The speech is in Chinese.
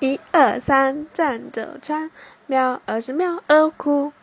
一二三，站着穿，喵儿是喵儿哭。